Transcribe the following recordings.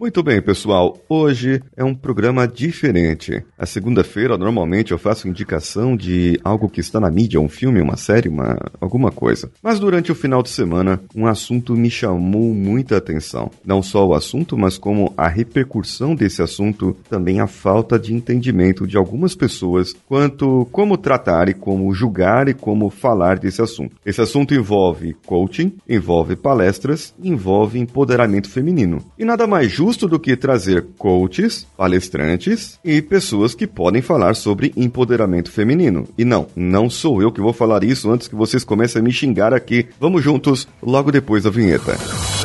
Muito bem, pessoal. Hoje é um programa diferente. A segunda-feira, normalmente, eu faço indicação de algo que está na mídia, um filme, uma série, uma alguma coisa. Mas durante o final de semana, um assunto me chamou muita atenção. Não só o assunto, mas como a repercussão desse assunto, também a falta de entendimento de algumas pessoas quanto como tratar e como julgar e como falar desse assunto. Esse assunto envolve coaching, envolve palestras, envolve empoderamento feminino. E nada mais justo justo do que trazer coaches, palestrantes e pessoas que podem falar sobre empoderamento feminino. E não, não sou eu que vou falar isso antes que vocês comecem a me xingar aqui. Vamos juntos logo depois da vinheta.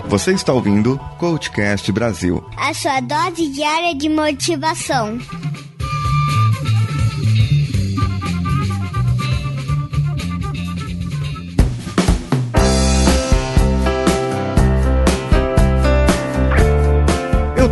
Você está ouvindo Coachcast Brasil a sua dose diária de motivação.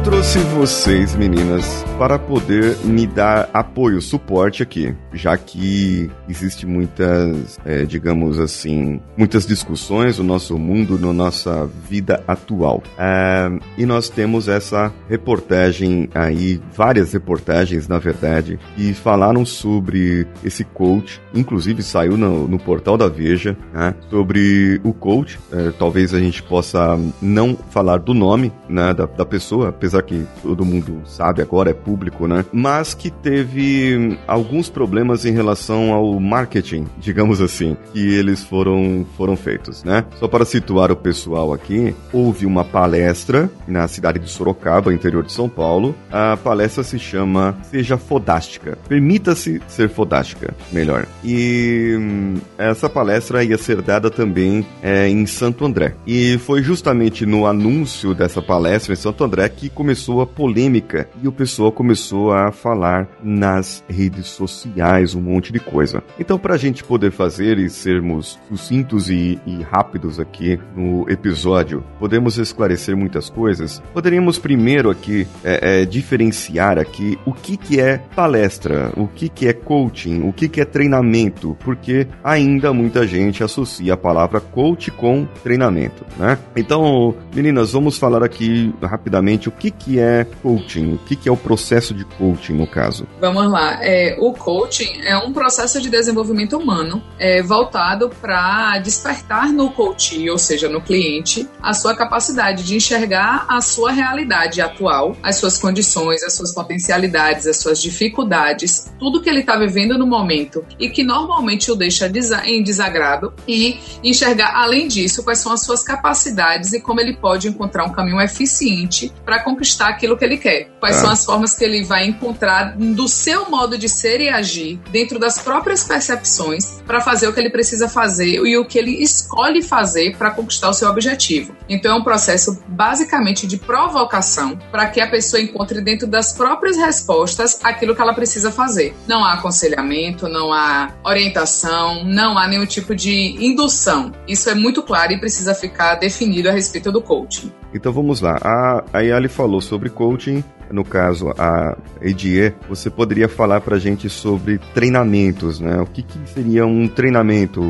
Trouxe vocês, meninas, para poder me dar apoio, suporte aqui, já que existe muitas, é, digamos assim, muitas discussões no nosso mundo, na nossa vida atual. É, e nós temos essa reportagem aí, várias reportagens, na verdade, que falaram sobre esse coach, inclusive saiu no, no portal da Veja, né, sobre o coach. É, talvez a gente possa não falar do nome né, da, da pessoa, apesar apesar que todo mundo sabe agora, é público, né? Mas que teve alguns problemas em relação ao marketing, digamos assim, que eles foram, foram feitos, né? Só para situar o pessoal aqui, houve uma palestra na cidade de Sorocaba, interior de São Paulo. A palestra se chama Seja Fodástica. Permita-se ser fodástica, melhor. E hum, essa palestra ia ser dada também é, em Santo André. E foi justamente no anúncio dessa palestra em Santo André que começou a polêmica e o pessoal começou a falar nas redes sociais um monte de coisa. Então, para a gente poder fazer e sermos sucintos e, e rápidos aqui no episódio, podemos esclarecer muitas coisas. Poderíamos primeiro aqui é, é, diferenciar aqui o que, que é palestra, o que, que é coaching, o que, que é treinamento, porque ainda muita gente associa a palavra coach com treinamento, né? Então, meninas, vamos falar aqui rapidamente o que que é coaching? O que, que é o processo de coaching, no caso? Vamos lá. É, o coaching é um processo de desenvolvimento humano é, voltado para despertar no coach, ou seja, no cliente, a sua capacidade de enxergar a sua realidade atual, as suas condições, as suas potencialidades, as suas dificuldades, tudo que ele está vivendo no momento e que normalmente o deixa em desagrado e enxergar, além disso, quais são as suas capacidades e como ele pode encontrar um caminho eficiente para conquistar conquistar aquilo que ele quer. Quais ah. são as formas que ele vai encontrar do seu modo de ser e agir, dentro das próprias percepções, para fazer o que ele precisa fazer e o que ele escolhe fazer para conquistar o seu objetivo. Então é um processo basicamente de provocação para que a pessoa encontre dentro das próprias respostas aquilo que ela precisa fazer. Não há aconselhamento, não há orientação, não há nenhum tipo de indução. Isso é muito claro e precisa ficar definido a respeito do coaching. Então vamos lá. A, a Yali falou sobre coaching, no caso a EDE, você poderia falar para a gente sobre treinamentos, né? O que, que, seria um treinamento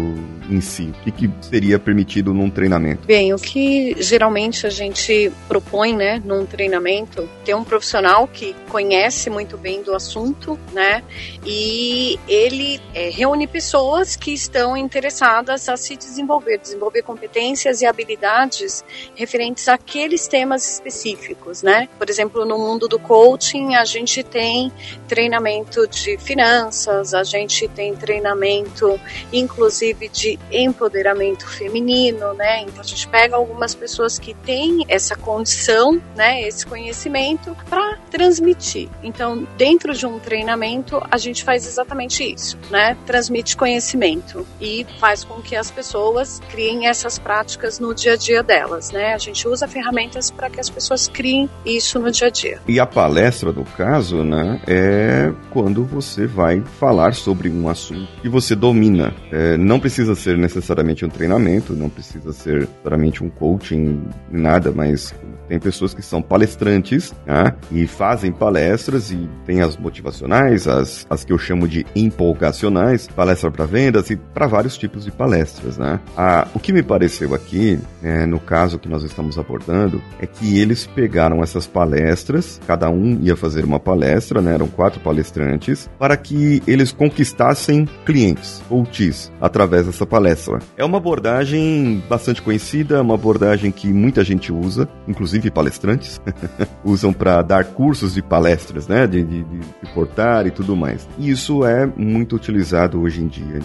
em si? O que, que seria permitido num treinamento? Bem, o que geralmente a gente propõe, né, num treinamento, ter um profissional que conhece muito bem do assunto, né? E ele é, reúne pessoas que estão interessadas a se desenvolver, desenvolver competências e habilidades referentes àqueles temas específicos, né? Por exemplo, no mundo do coaching, a gente tem treinamento de finanças, a gente tem treinamento, inclusive, de empoderamento feminino, né? Então a gente pega algumas pessoas que têm essa condição, né, esse conhecimento para transmitir. Então, dentro de um treinamento, a gente faz exatamente isso, né? Transmite conhecimento e faz com que as pessoas criem essas práticas no dia a dia delas, né? A gente usa ferramentas para que as pessoas criem isso no dia a dia. E a palestra, no caso, né, é quando você vai falar sobre um assunto que você domina. É, não precisa ser necessariamente um treinamento, não precisa ser necessariamente um coaching, nada, mas tem pessoas que são palestrantes né, e fazem palestras e tem as motivacionais, as, as que eu chamo de empolgacionais, palestra para vendas e para vários tipos de palestras. Né? O que me pareceu aqui, é, no caso que nós estamos abordando, é que eles pegaram essas palestras, cada um ia fazer uma palestra, né, eram quatro palestrantes, para que eles conquistassem clientes, coaches, através dessa palestra. É uma abordagem bastante conhecida, uma abordagem que muita gente usa, inclusive palestrantes, usam para dar cursos de palestras, né, de, de, de portar e tudo mais. E isso é muito utilizado hoje em dia.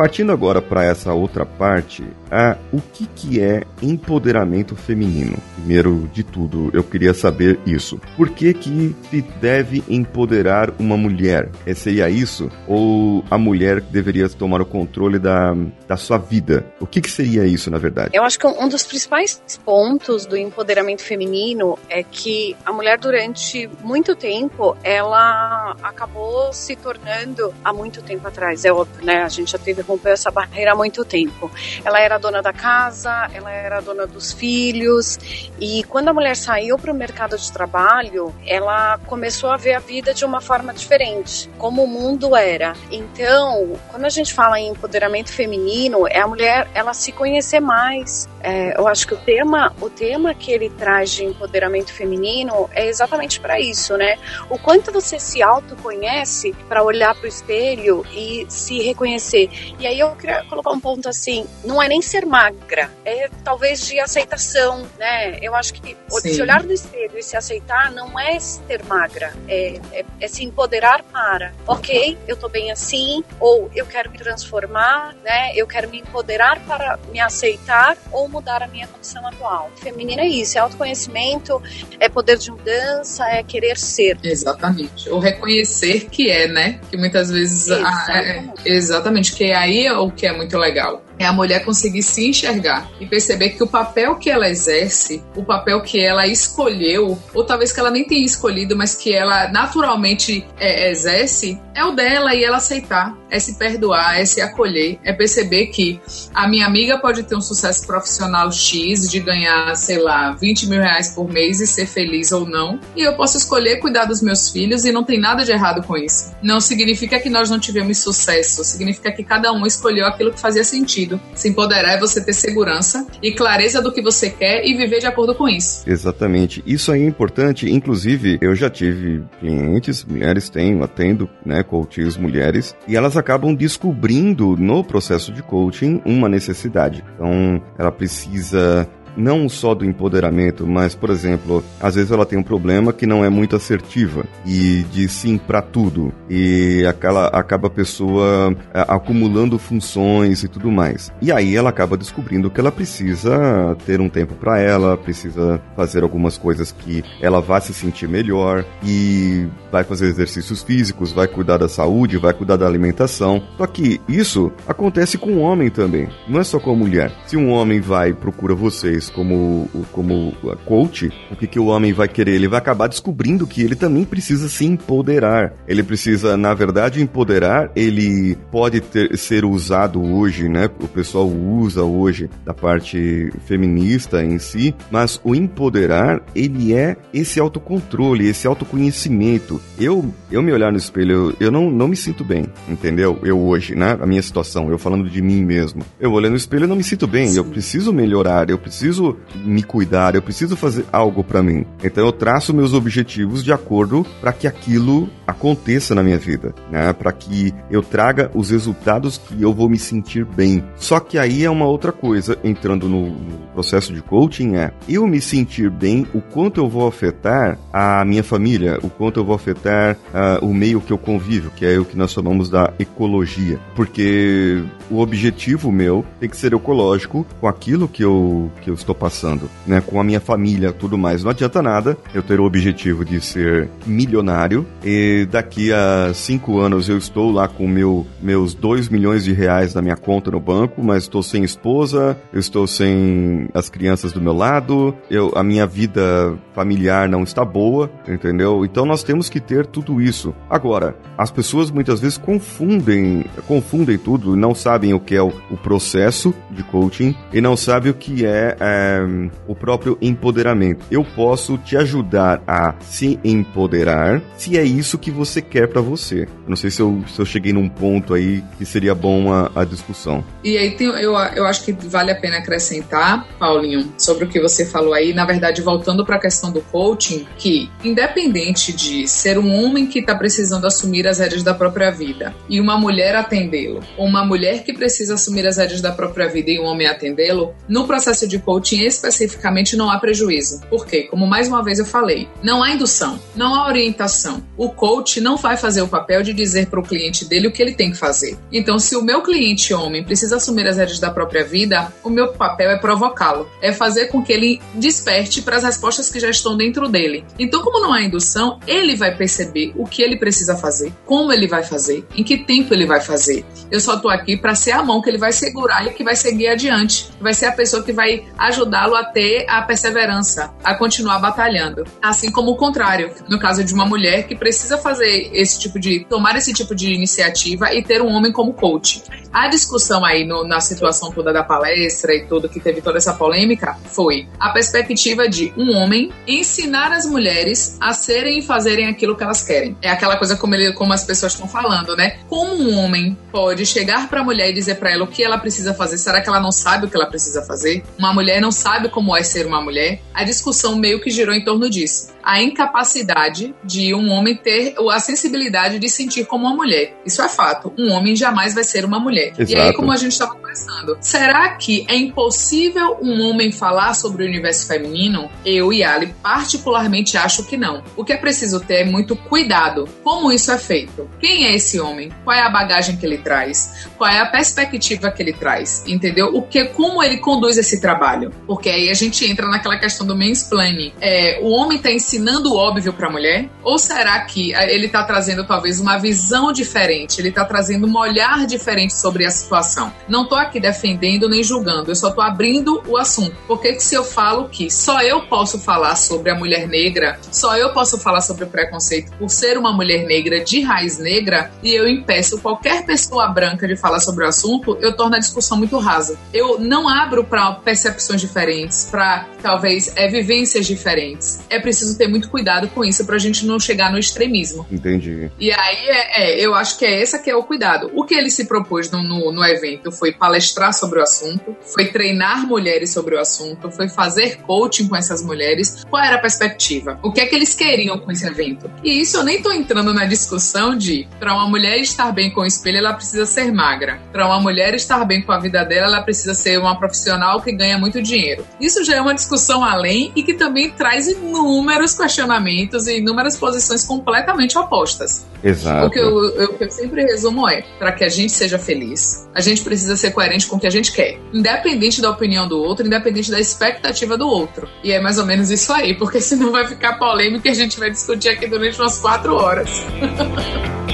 Partindo agora para essa outra parte, a, o que, que é empoderamento feminino? Primeiro de tudo, eu queria saber isso. Por que, que se deve empoderar uma mulher? É, seria isso? Ou a mulher deveria tomar o controle da, da sua vida? O que, que seria isso, na verdade? Eu acho que um dos principais pontos do empoderamento feminino é que a mulher, durante muito tempo, ela acabou se tornando, há muito tempo atrás, é óbvio, né? A gente já teve rompeu essa barreira há muito tempo. Ela era dona da casa, ela era dona dos filhos, e quando a mulher saiu para o mercado de trabalho, ela começou a ver a vida de uma forma diferente, como o mundo era. Então, quando a gente fala em empoderamento feminino, é a mulher ela se conhecer mais. É, eu acho que o tema, o tema que ele traz de empoderamento feminino é exatamente para isso, né? O quanto você se autoconhece para olhar para o espelho e se reconhecer. E aí eu queria colocar um ponto assim, não é nem ser magra, é talvez de aceitação, né? Eu acho que Sim. se olhar no espelho e se aceitar não é ser magra, é, é, é, se empoderar para, ok, eu tô bem assim, ou eu quero me transformar, né? Eu quero me empoderar para me aceitar ou mudar a minha condição atual. Feminino é isso, é autoconhecimento, é poder de mudança, é querer ser. Exatamente. Ou reconhecer que é, né? Que muitas vezes. Exatamente, a, é, exatamente que é aí aí é o que é muito legal é a mulher conseguir se enxergar e perceber que o papel que ela exerce, o papel que ela escolheu, ou talvez que ela nem tenha escolhido, mas que ela naturalmente é, exerce, é o dela e ela aceitar, é se perdoar, é se acolher, é perceber que a minha amiga pode ter um sucesso profissional X de ganhar, sei lá, 20 mil reais por mês e ser feliz ou não, e eu posso escolher cuidar dos meus filhos e não tem nada de errado com isso. Não significa que nós não tivemos sucesso, significa que cada um escolheu aquilo que fazia sentido sentido. Se empoderar é você ter segurança e clareza do que você quer e viver de acordo com isso. Exatamente. Isso aí é importante. Inclusive, eu já tive clientes, mulheres tenho, atendo, né, coaches mulheres, e elas acabam descobrindo no processo de coaching uma necessidade. Então, ela precisa não só do empoderamento, mas, por exemplo, às vezes ela tem um problema que não é muito assertiva e diz sim para tudo e aquela, acaba a pessoa é, acumulando funções e tudo mais. E aí ela acaba descobrindo que ela precisa ter um tempo para ela, precisa fazer algumas coisas que ela vá se sentir melhor e vai fazer exercícios físicos, vai cuidar da saúde, vai cuidar da alimentação. Só que isso acontece com o homem também, não é só com a mulher. Se um homem vai procura vocês como, como coach, o que, que o homem vai querer? Ele vai acabar descobrindo que ele também precisa se empoderar. Ele precisa, na verdade, empoderar. Ele pode ter, ser usado hoje, né? O pessoal usa hoje da parte feminista em si, mas o empoderar, ele é esse autocontrole, esse autoconhecimento. Eu, eu me olhar no espelho, eu, eu não, não me sinto bem, entendeu? Eu hoje, né? A minha situação, eu falando de mim mesmo. Eu olhando no espelho, eu não me sinto bem. Sim. Eu preciso melhorar, eu preciso preciso me cuidar, eu preciso fazer algo para mim. Então eu traço meus objetivos de acordo para que aquilo aconteça na minha vida, né? Para que eu traga os resultados que eu vou me sentir bem. Só que aí é uma outra coisa entrando no, processo de coaching é eu me sentir bem, o quanto eu vou afetar a minha família, o quanto eu vou afetar uh, o meio que eu convivo, que é o que nós chamamos da ecologia, porque o objetivo meu tem que ser ecológico com aquilo que eu que eu estou passando, né? Com a minha família, tudo mais. Não adianta nada eu ter o objetivo de ser milionário e daqui a cinco anos eu estou lá com meu, meus dois milhões de reais na minha conta no banco, mas estou sem esposa, eu estou sem as crianças do meu lado, eu, a minha vida familiar não está boa, entendeu? Então nós temos que ter tudo isso. Agora, as pessoas muitas vezes confundem, confundem tudo, não sabem o que é o, o processo de coaching e não sabem o que é, é o próprio empoderamento. Eu posso te ajudar a se empoderar se é isso que você quer para você. Não sei se eu, se eu cheguei num ponto aí que seria bom a, a discussão. E aí tem, eu, eu acho que vale a pena acrescentar, Paulinho, sobre o que você falou aí, na verdade, voltando para a questão do coaching, que independente de ser um homem que está precisando assumir as rédeas da própria vida e uma mulher atendê-lo, ou uma mulher que precisa assumir as rédeas da própria vida e um homem atendê-lo, no processo de coaching especificamente não há prejuízo. Por quê? Como mais uma vez eu falei, não há indução, não há orientação. O coach não vai fazer o papel de dizer para o cliente dele o que ele tem que fazer. Então, se o meu cliente homem precisa assumir as rédeas da própria vida, o meu papel é provocá-lo, é fazer com que ele desperte para as respostas que já estão dentro dele. Então, como não há indução, ele vai perceber o que ele precisa fazer, como ele vai fazer, em que tempo ele vai fazer. Eu só estou aqui para ser a mão que ele vai segurar e que vai seguir adiante. Vai ser a pessoa que vai ajudá-lo a ter a perseverança, a continuar batalhando. Assim como o contrário, no caso de uma mulher que precisa fazer esse tipo de tomar esse tipo de iniciativa e ter um homem como coach. A discussão aí no, na situação toda da palestra e tudo que teve toda essa polêmica foi a perspectiva de um homem ensinar as mulheres a serem e fazerem aquilo que elas querem. É aquela coisa como, ele, como as pessoas estão falando, né? Como um homem pode chegar para a mulher e dizer para ela o que ela precisa fazer? Será que ela não sabe o que ela precisa fazer? Uma mulher não sabe como é ser uma mulher? A discussão meio que girou em torno disso. A incapacidade de um homem ter a sensibilidade de sentir como uma mulher. Isso é fato. Um homem jamais vai ser uma mulher. Exato. E aí, como a gente estava conversando, será que é impossível um homem falar sobre o universo feminino? Eu e Ali particularmente acho que não. O que é preciso ter é muito cuidado. Como isso é feito? Quem é esse homem? Qual é a bagagem que ele traz? Qual é a perspectiva que ele traz? Entendeu? O que, como ele conduz esse trabalho? Porque aí a gente entra naquela questão do mansplaining. É, o homem está ensinando o óbvio para a mulher? Ou será que ele está trazendo talvez uma visão diferente? Ele está trazendo um olhar diferente sobre a situação? Não estou aqui defendendo nem julgando, eu só estou abrindo o assunto. Porque se eu falo que só eu posso falar sobre a mulher negra, só eu posso falar sobre o preconceito por ser uma mulher negra de raiz negra e eu impeço qualquer pessoa branca de falar sobre o assunto, eu torno a discussão muito rasa. Eu não abro para percepções diferentes, para talvez é, vivências diferentes. É preciso ter muito cuidado com isso para a gente não chegar no extremismo. Entendi. E aí é, é, eu acho que é essa que é o cuidado. O que ele se propôs no, no, no evento foi palestrar sobre o assunto, foi treinar mulheres sobre o assunto, foi fazer coaching com essas mulheres. Qual era a perspectiva? O que é que eles queriam com esse evento? E isso eu nem tô entrando na discussão de para uma mulher estar bem com o espelho, ela precisa ser magra. Para uma mulher estar bem com a vida dela, ela precisa ser uma profissional que ganha muito dinheiro. Isso já é uma discussão além e que também traz inúmeros questionamentos e inúmeras posições completamente opostas. Exato. O que eu, eu, eu sempre resumo é: para que a gente seja feliz, a gente precisa ser coerente com o que a gente quer, independente da opinião do outro, independente da expectativa do outro. E é mais ou menos isso aí, porque senão vai ficar polêmico e a gente vai discutir aqui durante umas quatro horas.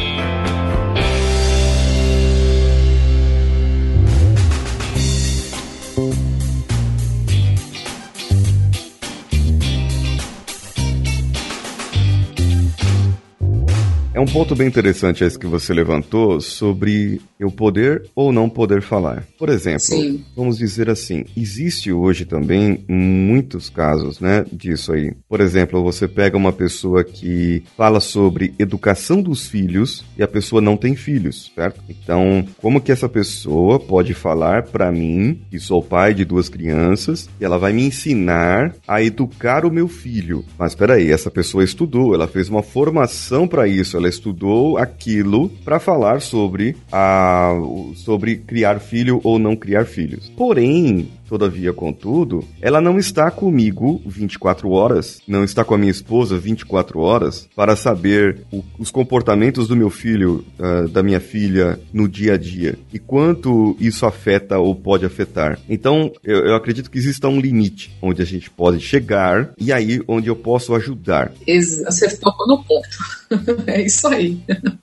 um ponto bem interessante esse que você levantou sobre eu poder ou não poder falar. Por exemplo, Sim. vamos dizer assim, existe hoje também muitos casos, né, disso aí. Por exemplo, você pega uma pessoa que fala sobre educação dos filhos e a pessoa não tem filhos, certo? Então, como que essa pessoa pode falar para mim, que sou pai de duas crianças, e ela vai me ensinar a educar o meu filho? Mas espera aí, essa pessoa estudou, ela fez uma formação para isso, ela estudou aquilo para falar sobre a sobre criar filho ou não criar filhos. Porém, Todavia, contudo, ela não está comigo 24 horas, não está com a minha esposa 24 horas para saber o, os comportamentos do meu filho, uh, da minha filha no dia a dia e quanto isso afeta ou pode afetar. Então, eu, eu acredito que exista um limite onde a gente pode chegar e aí onde eu posso ajudar. Você tocou no ponto. é isso aí.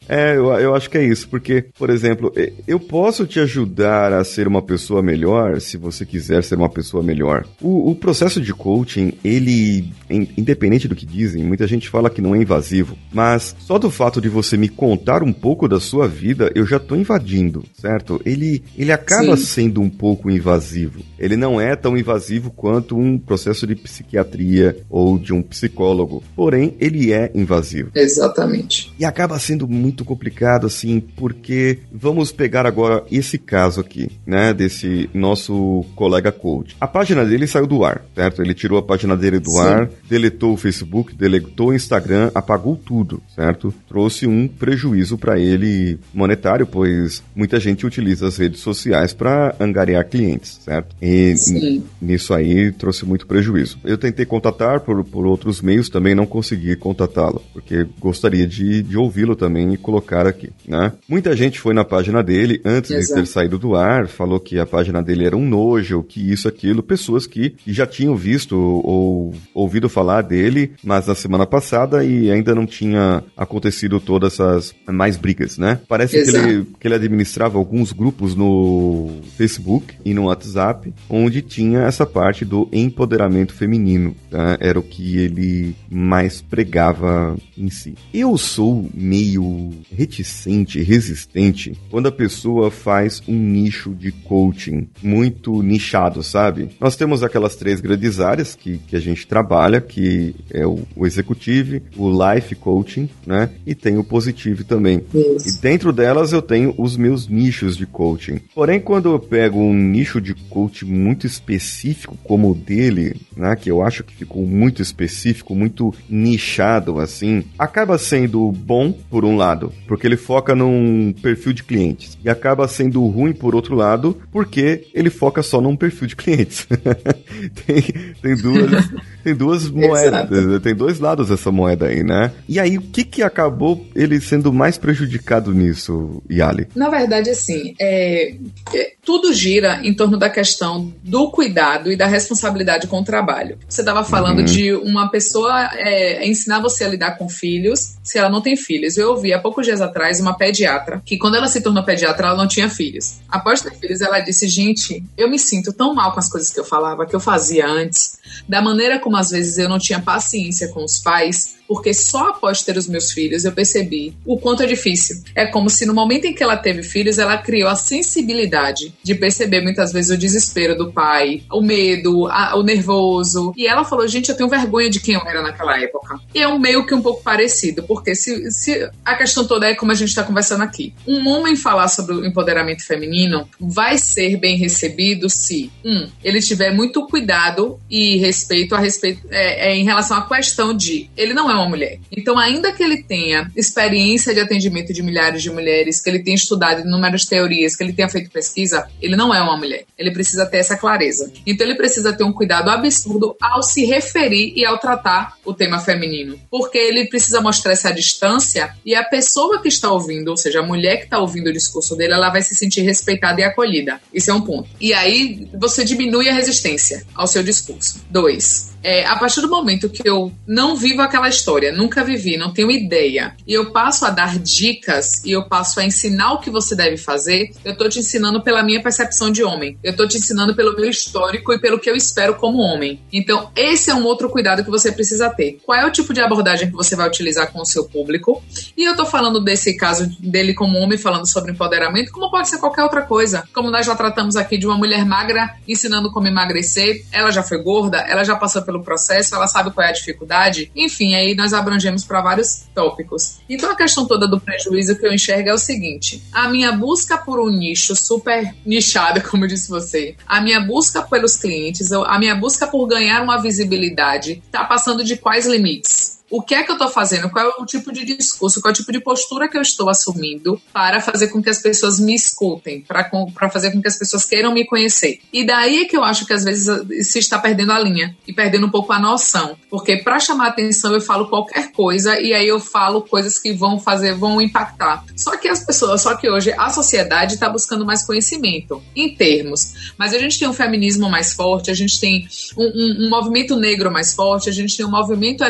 É, eu, eu acho que é isso, porque, por exemplo, eu posso te ajudar a ser uma pessoa melhor se você quiser quiser ser uma pessoa melhor. O, o processo de coaching, ele, independente do que dizem, muita gente fala que não é invasivo, mas só do fato de você me contar um pouco da sua vida, eu já tô invadindo, certo? Ele, ele acaba Sim. sendo um pouco invasivo. Ele não é tão invasivo quanto um processo de psiquiatria ou de um psicólogo, porém, ele é invasivo. Exatamente. E acaba sendo muito complicado, assim, porque vamos pegar agora esse caso aqui, né, desse nosso colega Colega Code. A página dele saiu do ar, certo? Ele tirou a página dele do Sim. ar, deletou o Facebook, deletou o Instagram, apagou tudo, certo? Trouxe um prejuízo para ele monetário, pois muita gente utiliza as redes sociais para angariar clientes, certo? E Sim. nisso aí trouxe muito prejuízo. Eu tentei contatar por, por outros meios, também não consegui contatá-lo, porque gostaria de, de ouvi-lo também e colocar aqui, né? Muita gente foi na página dele antes Exato. de ter saído do ar, falou que a página dele era um nojo, que isso, aquilo, pessoas que já tinham visto ou ouvido falar dele, mas na semana passada e ainda não tinha acontecido todas essas mais brigas, né? Parece que ele, que ele administrava alguns grupos no Facebook e no WhatsApp, onde tinha essa parte do empoderamento feminino, tá? Era o que ele mais pregava em si. Eu sou meio reticente, resistente, quando a pessoa faz um nicho de coaching muito nichado sabe? Nós temos aquelas três grandes áreas que, que a gente trabalha, que é o, o Executive, o Life Coaching, né? E tem o Positive também. Isso. E dentro delas eu tenho os meus nichos de coaching. Porém, quando eu pego um nicho de coaching muito específico como o dele, né? Que eu acho que ficou muito específico, muito nichado, assim, acaba sendo bom por um lado, porque ele foca num perfil de clientes. E acaba sendo ruim por outro lado, porque ele foca só num perfil perfil de clientes. tem, tem duas, tem duas moedas, né? tem dois lados essa moeda aí, né? E aí, o que que acabou ele sendo mais prejudicado nisso, Yali? Na verdade, assim, é, é, tudo gira em torno da questão do cuidado e da responsabilidade com o trabalho. Você estava falando uhum. de uma pessoa é, ensinar você a lidar com filhos se ela não tem filhos. Eu ouvi há poucos dias atrás uma pediatra que, quando ela se tornou pediatra, ela não tinha filhos. Após ter filhos, ela disse: Gente, eu me sinto tão mal com as coisas que eu falava, que eu fazia antes, da maneira como às vezes eu não tinha paciência com os pais, porque só após ter os meus filhos eu percebi o quanto é difícil. É como se no momento em que ela teve filhos, ela criou a sensibilidade de perceber muitas vezes o desespero do pai, o medo, a, o nervoso. E ela falou: gente, eu tenho vergonha de quem eu era naquela época. E é um meio que um pouco parecido, porque se, se a questão toda é como a gente está conversando aqui. Um homem falar sobre o empoderamento feminino vai ser bem recebido se, um, ele tiver muito cuidado e respeito a respeito é, é, em relação à questão de ele não é uma mulher. Então, ainda que ele tenha experiência de atendimento de milhares de mulheres, que ele tenha estudado inúmeras teorias, que ele tenha feito pesquisa, ele não é uma mulher. Ele precisa ter essa clareza. Então, ele precisa ter um cuidado absurdo ao se referir e ao tratar o tema feminino, porque ele precisa mostrar essa distância e a pessoa que está ouvindo, ou seja, a mulher que está ouvindo o discurso dele, ela vai se sentir respeitada e acolhida. Isso é um ponto. E aí você diminui a resistência ao seu discurso. Dois, é, a partir do momento que eu não vivo aquela história, nunca vivi, não tenho ideia, e eu passo a dar dicas e eu passo a ensinar o que você deve fazer, eu tô te ensinando pela minha percepção de homem. Eu tô te ensinando pelo meu histórico e pelo que eu espero como homem. Então, esse é um outro cuidado que você precisa ter. Qual é o tipo de abordagem que você vai utilizar com o seu público? E eu tô falando desse caso dele como homem, falando sobre empoderamento, como pode ser qualquer outra coisa. Como nós já tratamos aqui de uma mulher magra ensinando como emagrecer, ela já foi gorda, ela já passou pelo pelo processo, ela sabe qual é a dificuldade. Enfim, aí nós abrangemos para vários tópicos. Então a questão toda do prejuízo que eu enxergo é o seguinte: a minha busca por um nicho super nichado, como disse você, a minha busca pelos clientes, a minha busca por ganhar uma visibilidade, está passando de quais limites? O que é que eu estou fazendo, qual é o tipo de discurso, qual é o tipo de postura que eu estou assumindo para fazer com que as pessoas me escutem, para fazer com que as pessoas queiram me conhecer. E daí é que eu acho que às vezes se está perdendo a linha e perdendo um pouco a noção, porque para chamar atenção eu falo qualquer coisa e aí eu falo coisas que vão fazer, vão impactar. Só que as pessoas, só que hoje a sociedade está buscando mais conhecimento em termos, mas a gente tem um feminismo mais forte, a gente tem um, um, um movimento negro mais forte, a gente tem um movimento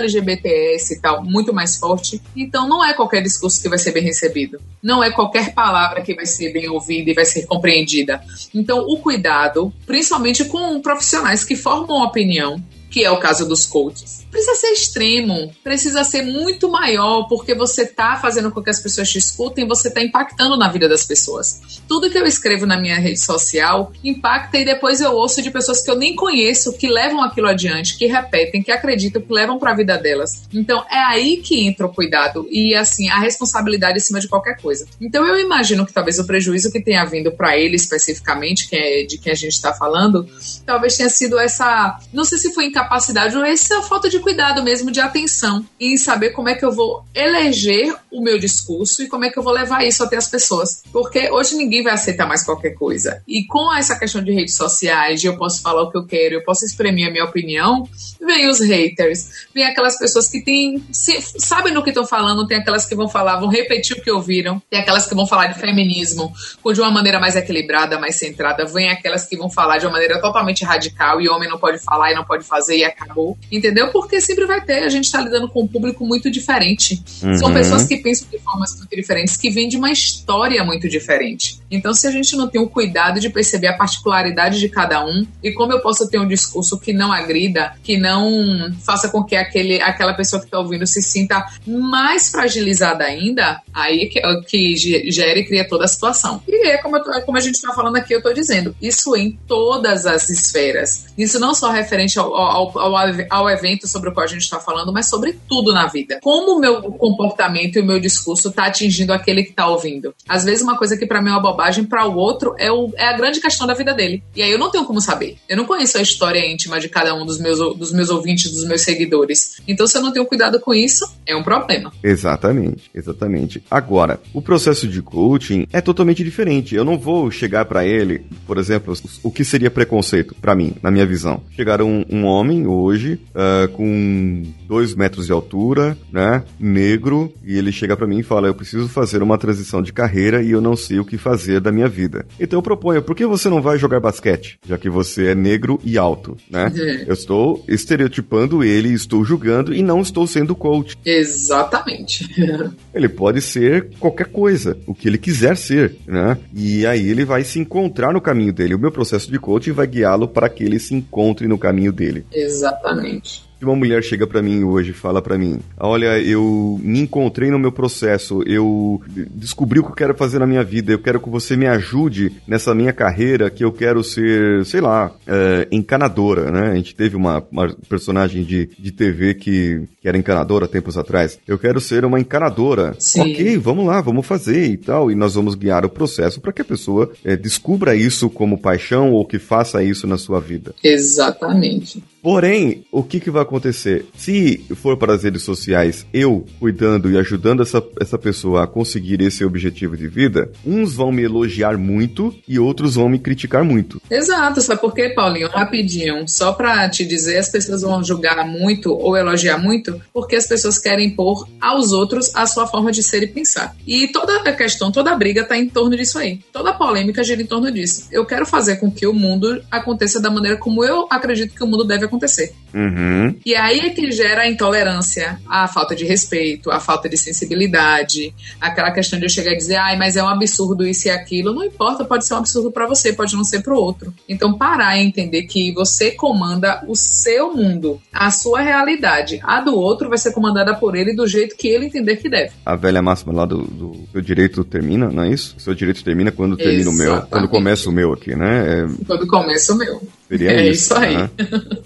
LGBTS e tal muito mais forte. Então não é qualquer discurso que vai ser bem recebido, não é qualquer palavra que vai ser bem ouvida e vai ser compreendida. Então o cuidado, principalmente com profissionais que formam opinião, que é o caso dos coaches precisa ser extremo, precisa ser muito maior, porque você tá fazendo com que as pessoas te escutem, você tá impactando na vida das pessoas. Tudo que eu escrevo na minha rede social impacta e depois eu ouço de pessoas que eu nem conheço, que levam aquilo adiante, que repetem, que acreditam, que levam para a vida delas. Então é aí que entra o cuidado e assim, a responsabilidade em cima de qualquer coisa. Então eu imagino que talvez o prejuízo que tenha vindo para ele especificamente, que é de quem a gente está falando, talvez tenha sido essa, não sei se foi incapacidade ou essa falta de cuidado mesmo de atenção em saber como é que eu vou eleger o meu discurso e como é que eu vou levar isso até as pessoas. Porque hoje ninguém vai aceitar mais qualquer coisa. E com essa questão de redes sociais, de eu posso falar o que eu quero, eu posso exprimir a minha opinião, vem os haters, vem aquelas pessoas que têm, se, sabem do que estão falando, tem aquelas que vão falar, vão repetir o que ouviram, tem aquelas que vão falar de feminismo de uma maneira mais equilibrada, mais centrada, vem aquelas que vão falar de uma maneira totalmente radical e homem não pode falar e não pode fazer e acabou. Entendeu? Porque sempre vai ter. A gente está lidando com um público muito diferente. Uhum. São pessoas que pensam de formas muito diferentes, que vêm de uma história muito diferente. Então, se a gente não tem o cuidado de perceber a particularidade de cada um e como eu posso ter um discurso que não agrida, que não faça com que aquele, aquela pessoa que está ouvindo se sinta mais fragilizada ainda, aí que, que gere e cria toda a situação. E é como, tô, como a gente está falando aqui, eu estou dizendo, isso em todas as esferas. Isso não só referente ao, ao, ao, ao evento sobre sobre o qual a gente está falando, mas sobre tudo na vida. Como o meu comportamento e o meu discurso está atingindo aquele que está ouvindo. Às vezes, uma coisa que para mim é uma bobagem, para o outro é, o, é a grande questão da vida dele. E aí eu não tenho como saber. Eu não conheço a história íntima de cada um dos meus, dos meus ouvintes, dos meus seguidores. Então, se eu não tenho cuidado com isso, é um problema. Exatamente, exatamente. Agora, o processo de coaching é totalmente diferente. Eu não vou chegar para ele, por exemplo, o que seria preconceito para mim, na minha visão. Chegar um, um homem hoje uh, com com dois metros de altura, né? Negro, e ele chega para mim e fala: Eu preciso fazer uma transição de carreira e eu não sei o que fazer da minha vida. Então eu proponho: por que você não vai jogar basquete? Já que você é negro e alto, né? Uhum. Eu estou estereotipando ele, estou julgando e não estou sendo coach. Exatamente. ele pode ser qualquer coisa, o que ele quiser ser, né? E aí ele vai se encontrar no caminho dele. O meu processo de coaching vai guiá-lo para que ele se encontre no caminho dele. Exatamente uma mulher chega para mim hoje e fala para mim: Olha, eu me encontrei no meu processo, eu descobri o que eu quero fazer na minha vida, eu quero que você me ajude nessa minha carreira, que eu quero ser, sei lá, é, encanadora, né? A gente teve uma, uma personagem de, de TV que, que era encanadora tempos atrás. Eu quero ser uma encanadora. Sim. Ok, vamos lá, vamos fazer e tal. E nós vamos guiar o processo para que a pessoa é, descubra isso como paixão ou que faça isso na sua vida. Exatamente. Porém, o que, que vai acontecer? Se for para as redes sociais eu cuidando e ajudando essa, essa pessoa a conseguir esse objetivo de vida, uns vão me elogiar muito e outros vão me criticar muito. Exato, sabe por quê, Paulinho? Rapidinho, só para te dizer, as pessoas vão julgar muito ou elogiar muito porque as pessoas querem impor aos outros a sua forma de ser e pensar. E toda a questão, toda a briga está em torno disso aí. Toda a polêmica gira em torno disso. Eu quero fazer com que o mundo aconteça da maneira como eu acredito que o mundo deve acontecer acontecer. Uhum. E aí é que gera a intolerância, a falta de respeito, a falta de sensibilidade, aquela questão de eu chegar e dizer, ai, mas é um absurdo isso e aquilo. Não importa, pode ser um absurdo para você, pode não ser para o outro. Então, parar e entender que você comanda o seu mundo, a sua realidade. A do outro vai ser comandada por ele do jeito que ele entender que deve. A velha máxima lá do, do seu direito termina, não é isso? Seu direito termina quando termina Exatamente. o meu, quando começa o meu aqui, né? É... Quando começa o meu. Seria é isso, isso aí. Né?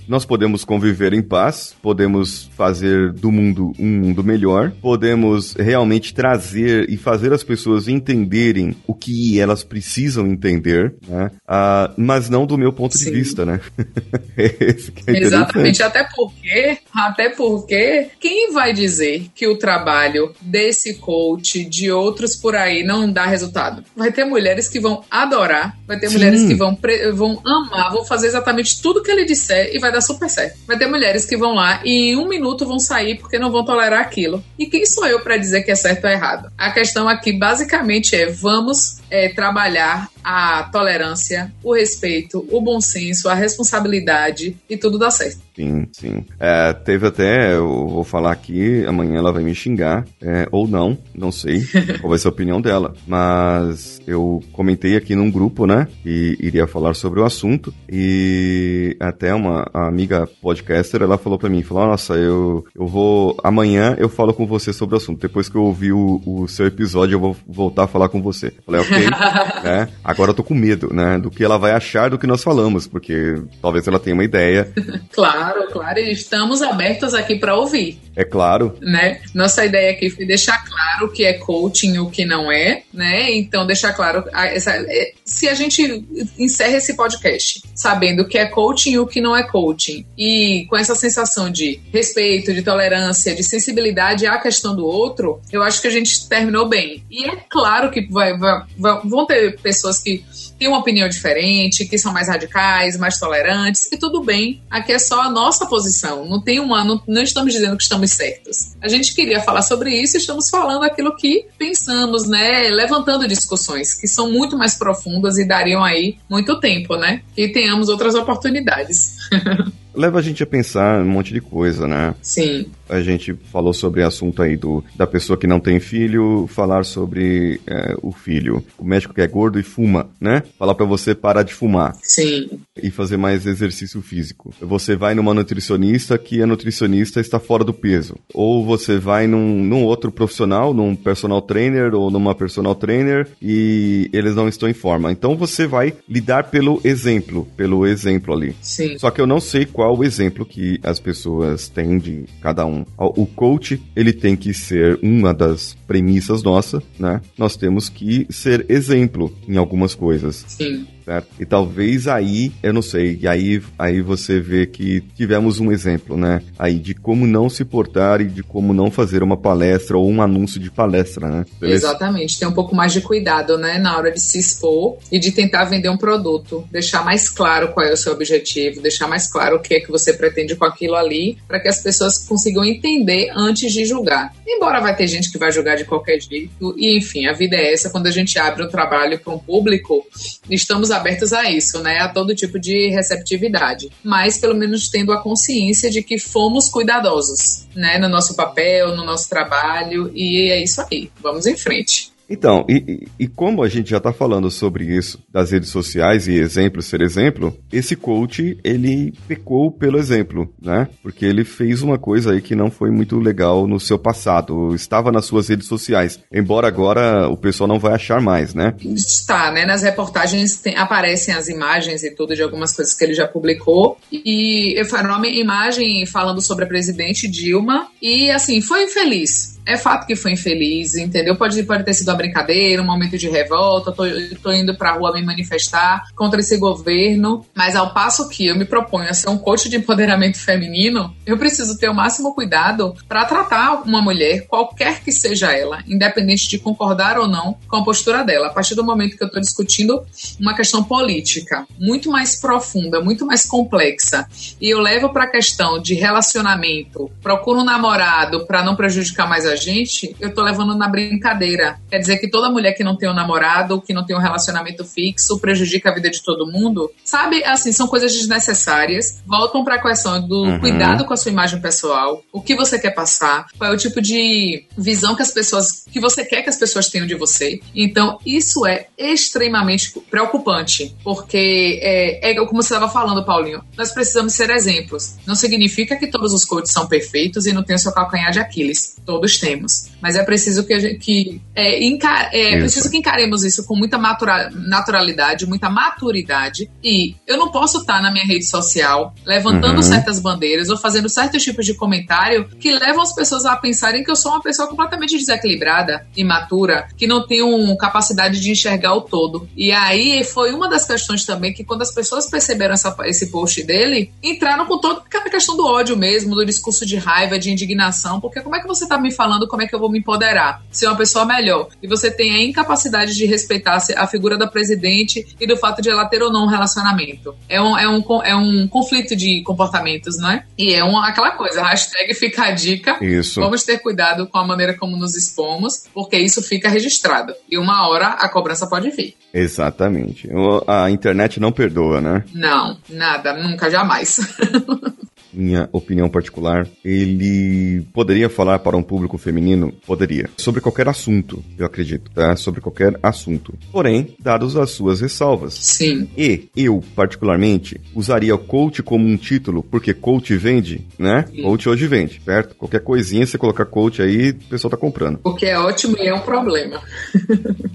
Nós podemos conviver em paz, podemos fazer do mundo um mundo melhor, podemos realmente trazer e fazer as pessoas entenderem o que elas precisam entender, né? Uh, mas não do meu ponto Sim. de vista, né? É Exatamente, até porque, até porque, quem vai dizer que o trabalho desse coach, de outros por aí, não dá resultado? Vai ter mulheres que vão adorar, vai ter Sim. mulheres que vão, vão amar, vão fazer exatamente tudo que ele disser e vai dar super certo. Vai ter mulheres que vão lá e em um minuto vão sair porque não vão tolerar aquilo. E quem sou eu para dizer que é certo ou errado? A questão aqui basicamente é: vamos é, trabalhar a tolerância, o respeito, o bom senso, a responsabilidade e tudo dá certo. Sim, sim. É, teve até, eu vou falar aqui, amanhã ela vai me xingar, é, ou não, não sei qual vai ser a opinião dela, mas eu comentei aqui num grupo, né, que iria falar sobre o assunto, e até uma amiga podcaster, ela falou para mim, falou, nossa, eu, eu vou, amanhã eu falo com você sobre o assunto, depois que eu ouvir o, o seu episódio eu vou voltar a falar com você. Eu falei, ok, né, agora eu tô com medo, né, do que ela vai achar do que nós falamos, porque talvez ela tenha uma ideia. claro. Claro, claro, estamos abertos aqui para ouvir. É claro. Né? Nossa ideia aqui foi deixar claro o que é coaching e o que não é, né? Então, deixar claro. Essa, é, se a gente encerra esse podcast sabendo o que é coaching e o que não é coaching, e com essa sensação de respeito, de tolerância, de sensibilidade à questão do outro, eu acho que a gente terminou bem. E é claro que vai, vai, vão ter pessoas que têm uma opinião diferente, que são mais radicais, mais tolerantes, e tudo bem. Aqui é só a nossa posição. Não tem uma. Não, não estamos dizendo que estamos certos. A gente queria falar sobre isso e estamos falando aquilo que pensamos, né? Levantando discussões que são muito mais profundas e dariam aí muito tempo, né? E tenhamos outras oportunidades. leva a gente a pensar um monte de coisa, né? Sim. A gente falou sobre o assunto aí do, da pessoa que não tem filho, falar sobre é, o filho. O médico que é gordo e fuma, né? Falar para você parar de fumar. Sim. E fazer mais exercício físico. Você vai numa nutricionista que a nutricionista está fora do peso. Ou você vai num, num outro profissional, num personal trainer ou numa personal trainer e eles não estão em forma. Então você vai lidar pelo exemplo, pelo exemplo ali. Sim. Só que eu não sei qual qual o exemplo que as pessoas têm de cada um. O coach, ele tem que ser uma das premissas nossa, né? Nós temos que ser exemplo em algumas coisas. Sim certo? E talvez aí, eu não sei, e aí, aí você vê que tivemos um exemplo, né? Aí de como não se portar e de como não fazer uma palestra ou um anúncio de palestra, né? Beleza? Exatamente, ter um pouco mais de cuidado, né, na hora de se expor e de tentar vender um produto, deixar mais claro qual é o seu objetivo, deixar mais claro o que é que você pretende com aquilo ali, para que as pessoas consigam entender antes de julgar. Embora vai ter gente que vai julgar de qualquer jeito, e enfim, a vida é essa, quando a gente abre um trabalho para um público, estamos abertos a isso, né? A todo tipo de receptividade. Mas pelo menos tendo a consciência de que fomos cuidadosos, né? No nosso papel, no nosso trabalho. E é isso aí. Vamos em frente. Então, e, e, como a gente já está falando sobre isso das redes sociais e exemplo ser exemplo, esse coach ele pecou pelo exemplo, né? Porque ele fez uma coisa aí que não foi muito legal no seu passado, estava nas suas redes sociais, embora agora o pessoal não vai achar mais, né? Está, né? Nas reportagens tem, aparecem as imagens e tudo de algumas coisas que ele já publicou e foi uma imagem falando sobre a presidente Dilma e assim foi infeliz é fato que foi infeliz, entendeu? Pode, pode ter sido uma brincadeira, um momento de revolta, tô, tô indo pra rua me manifestar contra esse governo, mas ao passo que eu me proponho a ser um coach de empoderamento feminino, eu preciso ter o máximo cuidado para tratar uma mulher, qualquer que seja ela, independente de concordar ou não com a postura dela. A partir do momento que eu tô discutindo uma questão política muito mais profunda, muito mais complexa, e eu levo para a questão de relacionamento, procuro um namorado para não prejudicar mais a gente, eu tô levando na brincadeira. Quer dizer que toda mulher que não tem um namorado, que não tem um relacionamento fixo, prejudica a vida de todo mundo. Sabe, assim, são coisas desnecessárias. Voltam pra questão do uhum. cuidado com a sua imagem pessoal, o que você quer passar, qual é o tipo de visão que as pessoas, que você quer que as pessoas tenham de você. Então, isso é extremamente preocupante, porque é, é como você estava falando, Paulinho, nós precisamos ser exemplos. Não significa que todos os coaches são perfeitos e não tem o seu calcanhar de Aquiles. Todos temos. Mas é preciso que, a gente, que é, enca, é preciso que encaremos isso com muita matura, naturalidade, muita maturidade. E eu não posso estar na minha rede social levantando uhum. certas bandeiras ou fazendo certos tipos de comentário que levam as pessoas a pensarem que eu sou uma pessoa completamente desequilibrada, imatura, que não tenho capacidade de enxergar o todo. E aí foi uma das questões também que quando as pessoas perceberam essa, esse post dele, entraram com toda a questão do ódio mesmo, do discurso de raiva, de indignação, porque como é que você está me falando como é que eu vou me empoderar, ser uma pessoa melhor? E você tem a incapacidade de respeitar a figura da presidente e do fato de ela ter ou não um relacionamento. É um, é um, é um conflito de comportamentos, não é? E é uma, aquela coisa, hashtag fica a dica. Isso. Vamos ter cuidado com a maneira como nos expomos, porque isso fica registrado. E uma hora a cobrança pode vir. Exatamente. A internet não perdoa, né? Não, nada, nunca, jamais. minha opinião particular, ele poderia falar para um público feminino? Poderia. Sobre qualquer assunto, eu acredito, tá? Sobre qualquer assunto. Porém, dados as suas ressalvas. Sim. E eu, particularmente, usaria coach como um título, porque coach vende, né? Sim. Coach hoje vende, certo? Qualquer coisinha, você colocar coach aí, o pessoal tá comprando. Porque é ótimo e é um problema.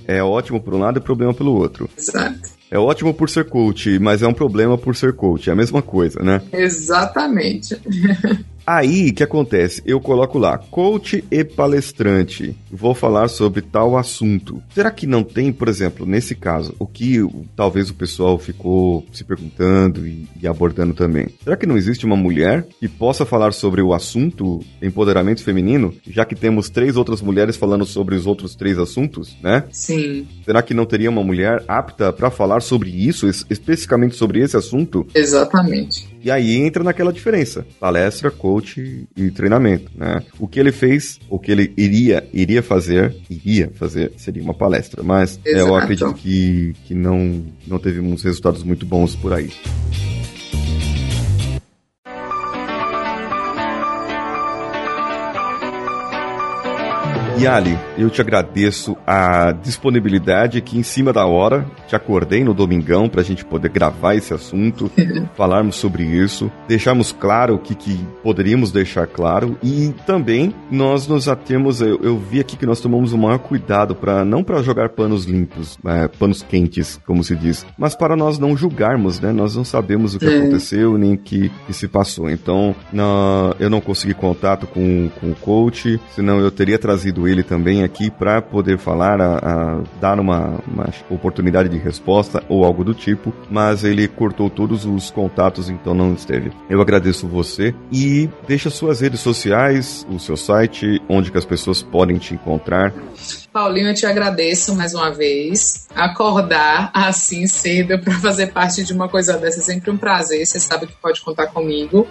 é ótimo por um lado e problema pelo outro. Exato. É ótimo por ser coach, mas é um problema por ser coach. É a mesma coisa, né? Exatamente. Aí, o que acontece? Eu coloco lá, coach e palestrante. Vou falar sobre tal assunto. Será que não tem, por exemplo, nesse caso, o que talvez o pessoal ficou se perguntando e, e, abordando também? Será que não existe uma mulher que possa falar sobre o assunto empoderamento feminino, já que temos três outras mulheres falando sobre os outros três assuntos, né? Sim. Será que não teria uma mulher apta para falar sobre isso, especificamente sobre esse assunto? Exatamente. E aí entra naquela diferença: palestra, coach e treinamento, né? O que ele fez, o que ele iria iria fazer, iria fazer seria uma palestra, mas Exato. eu acredito que, que não não teve uns resultados muito bons por aí. Yali, eu te agradeço a disponibilidade aqui em cima da hora. Te acordei no domingão para a gente poder gravar esse assunto, falarmos sobre isso, deixarmos claro o que, que poderíamos deixar claro e também nós nos atemos. Eu, eu vi aqui que nós tomamos o maior cuidado para não para jogar panos limpos, é, panos quentes, como se diz, mas para nós não julgarmos, né? Nós não sabemos o que é. aconteceu nem o que, que, se passou. Então, na, eu não consegui contato com, com o coach, senão eu teria trazido ele também aqui para poder falar, a, a dar uma, uma, oportunidade de resposta ou algo do tipo, mas ele cortou todos os contatos, então não esteve. Eu agradeço você e deixa suas redes sociais, o seu site, onde que as pessoas podem te encontrar. Paulinho, eu te agradeço mais uma vez. Acordar assim cedo para fazer parte de uma coisa dessa é sempre um prazer. Você sabe que pode contar comigo.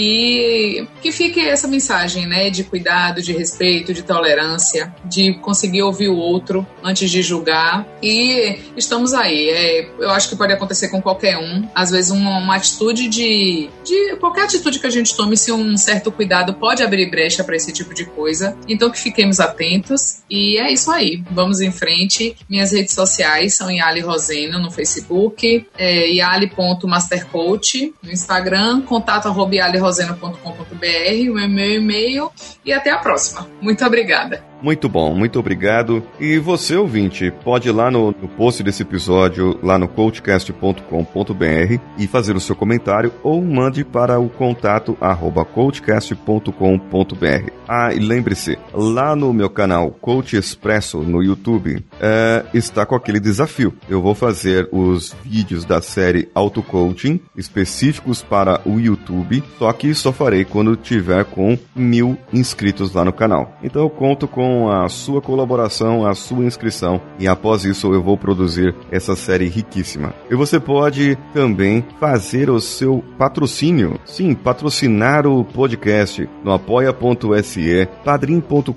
E que fique essa mensagem, né, de cuidado, de respeito, de tolerância, de conseguir ouvir o outro antes de julgar. E estamos aí. É, eu acho que pode acontecer com qualquer um. Às vezes, uma, uma atitude de, de. Qualquer atitude que a gente tome, se um certo cuidado pode abrir brecha para esse tipo de coisa. Então, que fiquemos atentos. E é isso aí. Vamos em frente. Minhas redes sociais são Yali Roseno no Facebook, é, yali.mastercoach no Instagram, contato arroba rosena.com.br, o meu e-mail e até a próxima. Muito obrigada. Muito bom, muito obrigado. E você, ouvinte, pode ir lá no, no post desse episódio, lá no coachcast.com.br e fazer o seu comentário ou mande para o contato arroba coachcast.com.br. Ah, e lembre-se, lá no meu canal Coach Expresso no YouTube é, está com aquele desafio. Eu vou fazer os vídeos da série Auto Coaching específicos para o YouTube, só que só farei quando tiver com mil inscritos lá no canal. Então eu conto com com a sua colaboração, a sua inscrição e após isso eu vou produzir essa série riquíssima. E você pode também fazer o seu patrocínio, sim, patrocinar o podcast no apoia.se, padrim.com.br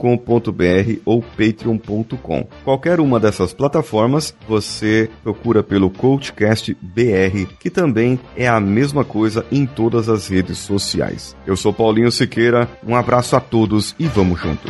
ou patreon.com. Qualquer uma dessas plataformas você procura pelo Coachcast BR, que também é a mesma coisa em todas as redes sociais. Eu sou Paulinho Siqueira, um abraço a todos e vamos juntos.